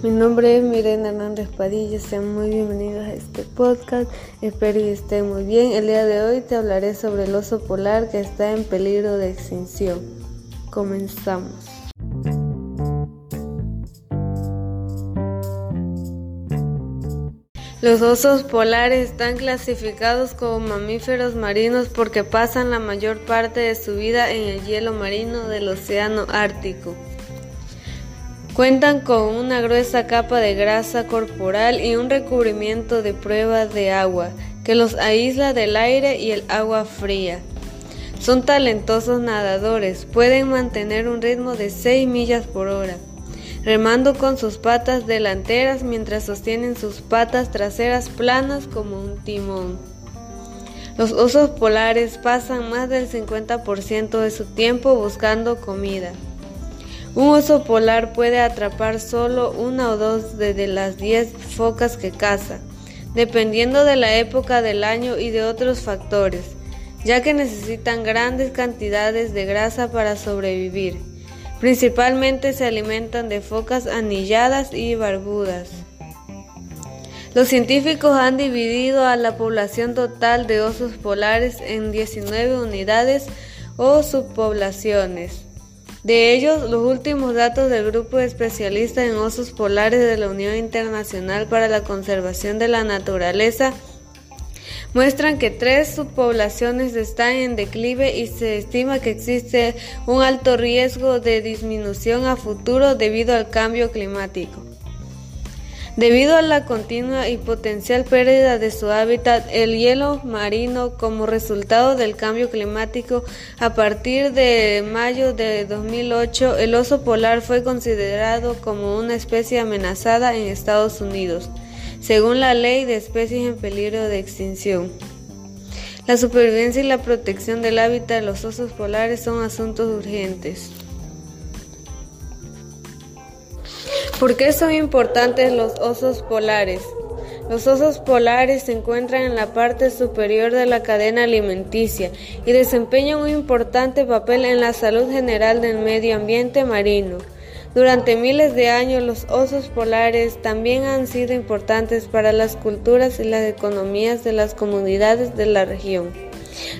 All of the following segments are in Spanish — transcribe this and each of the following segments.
Mi nombre es Mirena Hernández Padilla, sean muy bienvenidos a este podcast, espero que estén muy bien. El día de hoy te hablaré sobre el oso polar que está en peligro de extinción. Comenzamos. Los osos polares están clasificados como mamíferos marinos porque pasan la mayor parte de su vida en el hielo marino del Océano Ártico. Cuentan con una gruesa capa de grasa corporal y un recubrimiento de prueba de agua que los aísla del aire y el agua fría. Son talentosos nadadores, pueden mantener un ritmo de 6 millas por hora, remando con sus patas delanteras mientras sostienen sus patas traseras planas como un timón. Los osos polares pasan más del 50% de su tiempo buscando comida. Un oso polar puede atrapar solo una o dos de las diez focas que caza, dependiendo de la época del año y de otros factores, ya que necesitan grandes cantidades de grasa para sobrevivir. Principalmente se alimentan de focas anilladas y barbudas. Los científicos han dividido a la población total de osos polares en 19 unidades o subpoblaciones. De ellos, los últimos datos del grupo de especialistas en osos polares de la Unión Internacional para la Conservación de la Naturaleza muestran que tres subpoblaciones están en declive y se estima que existe un alto riesgo de disminución a futuro debido al cambio climático. Debido a la continua y potencial pérdida de su hábitat, el hielo marino como resultado del cambio climático, a partir de mayo de 2008, el oso polar fue considerado como una especie amenazada en Estados Unidos, según la Ley de Especies en Peligro de Extinción. La supervivencia y la protección del hábitat de los osos polares son asuntos urgentes. ¿Por qué son importantes los osos polares? Los osos polares se encuentran en la parte superior de la cadena alimenticia y desempeñan un importante papel en la salud general del medio ambiente marino. Durante miles de años los osos polares también han sido importantes para las culturas y las economías de las comunidades de la región.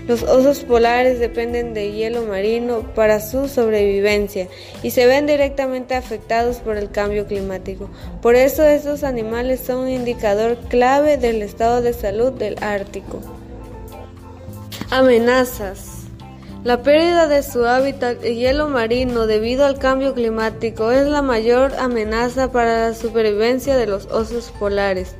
Los osos polares dependen de hielo marino para su sobrevivencia y se ven directamente afectados por el cambio climático. Por eso estos animales son un indicador clave del estado de salud del Ártico. Amenazas. La pérdida de su hábitat de hielo marino debido al cambio climático es la mayor amenaza para la supervivencia de los osos polares.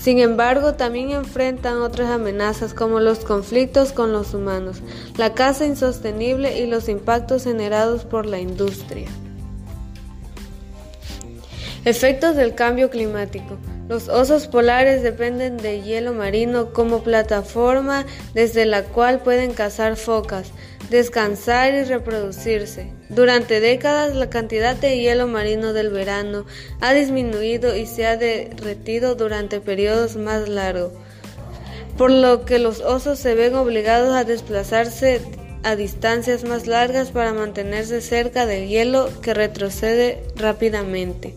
Sin embargo, también enfrentan otras amenazas como los conflictos con los humanos, la caza insostenible y los impactos generados por la industria. Efectos del cambio climático. Los osos polares dependen de hielo marino como plataforma desde la cual pueden cazar focas, descansar y reproducirse. Durante décadas la cantidad de hielo marino del verano ha disminuido y se ha derretido durante periodos más largos, por lo que los osos se ven obligados a desplazarse a distancias más largas para mantenerse cerca del hielo que retrocede rápidamente.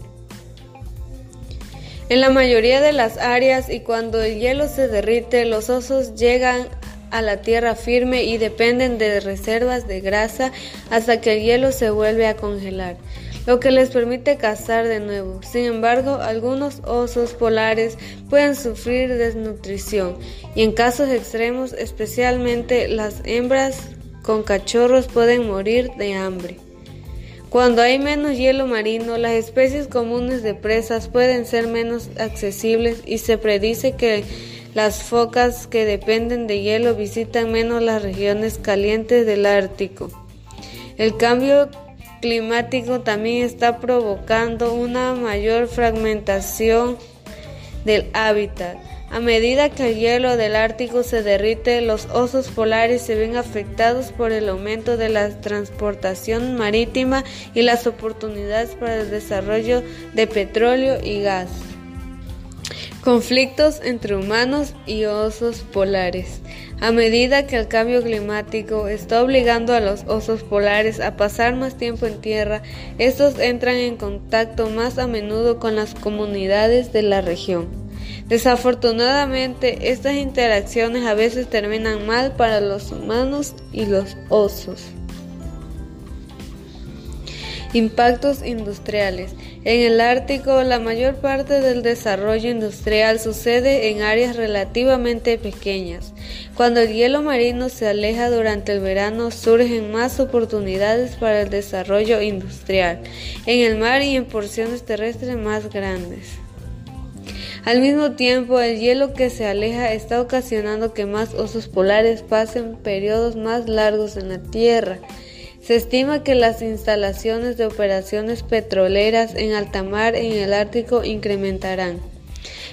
En la mayoría de las áreas y cuando el hielo se derrite, los osos llegan a la tierra firme y dependen de reservas de grasa hasta que el hielo se vuelve a congelar, lo que les permite cazar de nuevo. Sin embargo, algunos osos polares pueden sufrir desnutrición y en casos extremos, especialmente las hembras con cachorros pueden morir de hambre. Cuando hay menos hielo marino, las especies comunes de presas pueden ser menos accesibles y se predice que las focas que dependen de hielo visitan menos las regiones calientes del Ártico. El cambio climático también está provocando una mayor fragmentación del hábitat. A medida que el hielo del Ártico se derrite, los osos polares se ven afectados por el aumento de la transportación marítima y las oportunidades para el desarrollo de petróleo y gas. Conflictos entre humanos y osos polares. A medida que el cambio climático está obligando a los osos polares a pasar más tiempo en tierra, estos entran en contacto más a menudo con las comunidades de la región. Desafortunadamente, estas interacciones a veces terminan mal para los humanos y los osos. Impactos industriales. En el Ártico, la mayor parte del desarrollo industrial sucede en áreas relativamente pequeñas. Cuando el hielo marino se aleja durante el verano, surgen más oportunidades para el desarrollo industrial en el mar y en porciones terrestres más grandes. Al mismo tiempo, el hielo que se aleja está ocasionando que más osos polares pasen periodos más largos en la Tierra. Se estima que las instalaciones de operaciones petroleras en alta mar en el Ártico incrementarán.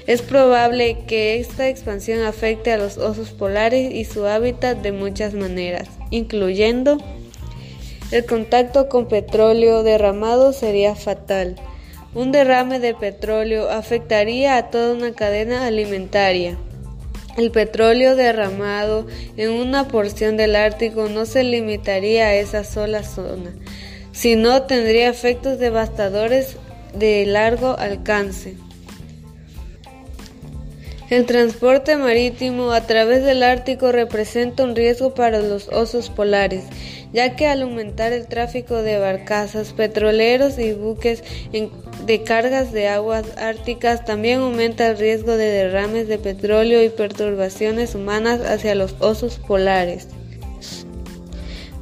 Es probable que esta expansión afecte a los osos polares y su hábitat de muchas maneras, incluyendo el contacto con petróleo derramado sería fatal. Un derrame de petróleo afectaría a toda una cadena alimentaria. El petróleo derramado en una porción del Ártico no se limitaría a esa sola zona, sino tendría efectos devastadores de largo alcance. El transporte marítimo a través del Ártico representa un riesgo para los osos polares, ya que al aumentar el tráfico de barcazas, petroleros y buques de cargas de aguas árticas, también aumenta el riesgo de derrames de petróleo y perturbaciones humanas hacia los osos polares.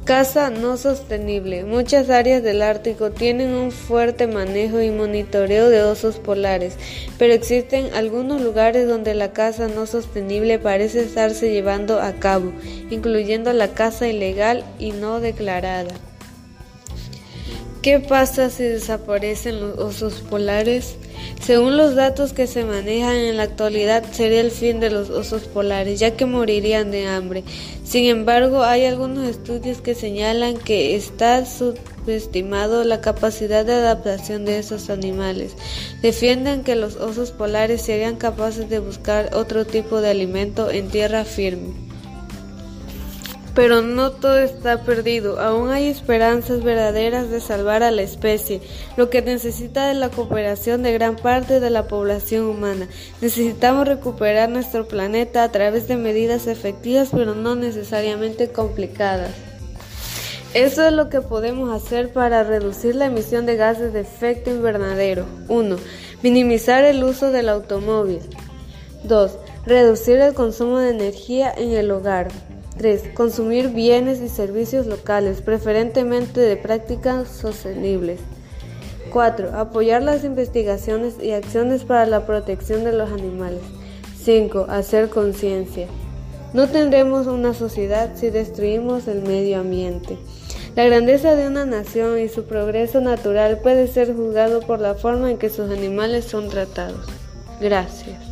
Caza no sostenible. Muchas áreas del Ártico tienen un fuerte manejo y monitoreo de osos polares, pero existen algunos lugares donde la caza no sostenible parece estarse llevando a cabo, incluyendo la caza ilegal y no declarada. ¿Qué pasa si desaparecen los osos polares? Según los datos que se manejan en la actualidad, sería el fin de los osos polares, ya que morirían de hambre. Sin embargo, hay algunos estudios que señalan que está subestimado la capacidad de adaptación de esos animales. Defienden que los osos polares serían capaces de buscar otro tipo de alimento en tierra firme. Pero no todo está perdido, aún hay esperanzas verdaderas de salvar a la especie, lo que necesita es la cooperación de gran parte de la población humana. Necesitamos recuperar nuestro planeta a través de medidas efectivas pero no necesariamente complicadas. Eso es lo que podemos hacer para reducir la emisión de gases de efecto invernadero. 1. Minimizar el uso del automóvil. 2. Reducir el consumo de energía en el hogar. 3. Consumir bienes y servicios locales, preferentemente de prácticas sostenibles. 4. Apoyar las investigaciones y acciones para la protección de los animales. 5. Hacer conciencia. No tendremos una sociedad si destruimos el medio ambiente. La grandeza de una nación y su progreso natural puede ser juzgado por la forma en que sus animales son tratados. Gracias.